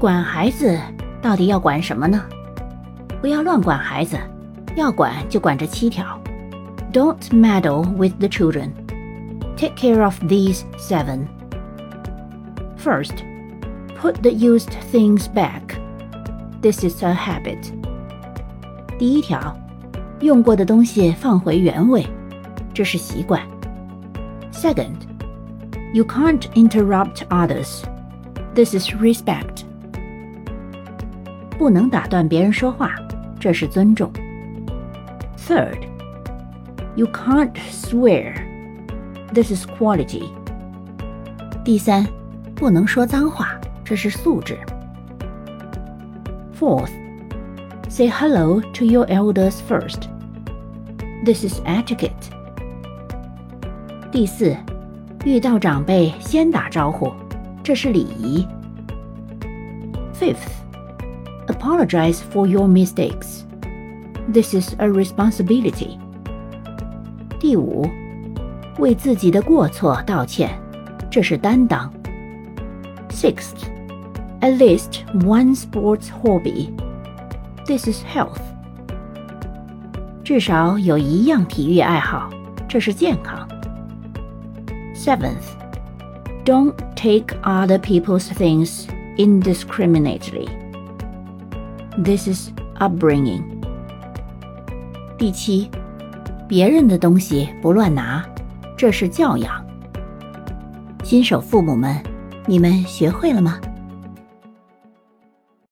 管孩子到底要管什么呢？不要乱管孩子，要管就管这七条。Don't meddle with the children. Take care of these seven. First, put the used things back. This is a habit. 第一条，用过的东西放回原位，这是习惯。Second, you can't interrupt others. This is respect. 不能打断别人说话，这是尊重。Third, you can't swear. This is quality. 第三，不能说脏话，这是素质。Fourth, say hello to your elders first. This is etiquette. 第四，遇到长辈先打招呼，这是礼仪。Fifth, apologize for your mistakes. This is a responsibility. 第五，为自己的过错道歉，这是担当。Sixth, at least one sports hobby. This is health. 至少有一样体育爱好，这是健康。Seventh, don't take other people's things indiscriminately. This is upbringing. 第七，别人的东西不乱拿，这是教养。新手父母们，你们学会了吗？